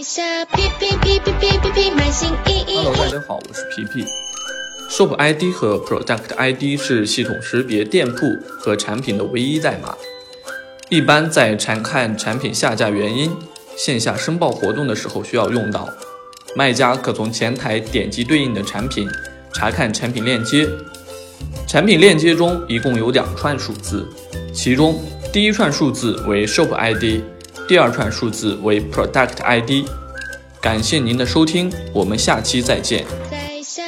微笑，皮皮皮皮皮皮皮，满心意意。Hello，大家好，我是皮皮。Shop ID 和 Product ID 是系统识别店铺和产品的唯一代码。一般在查看产品下架原因、线下申报活动的时候需要用到。卖家可从前台点击对应的产品，查看产品链接。产品链接中一共有两串数字，其中第一串数字为 Shop ID，第二串数字为 product ID。感谢您的收听，我们下期再见。在下。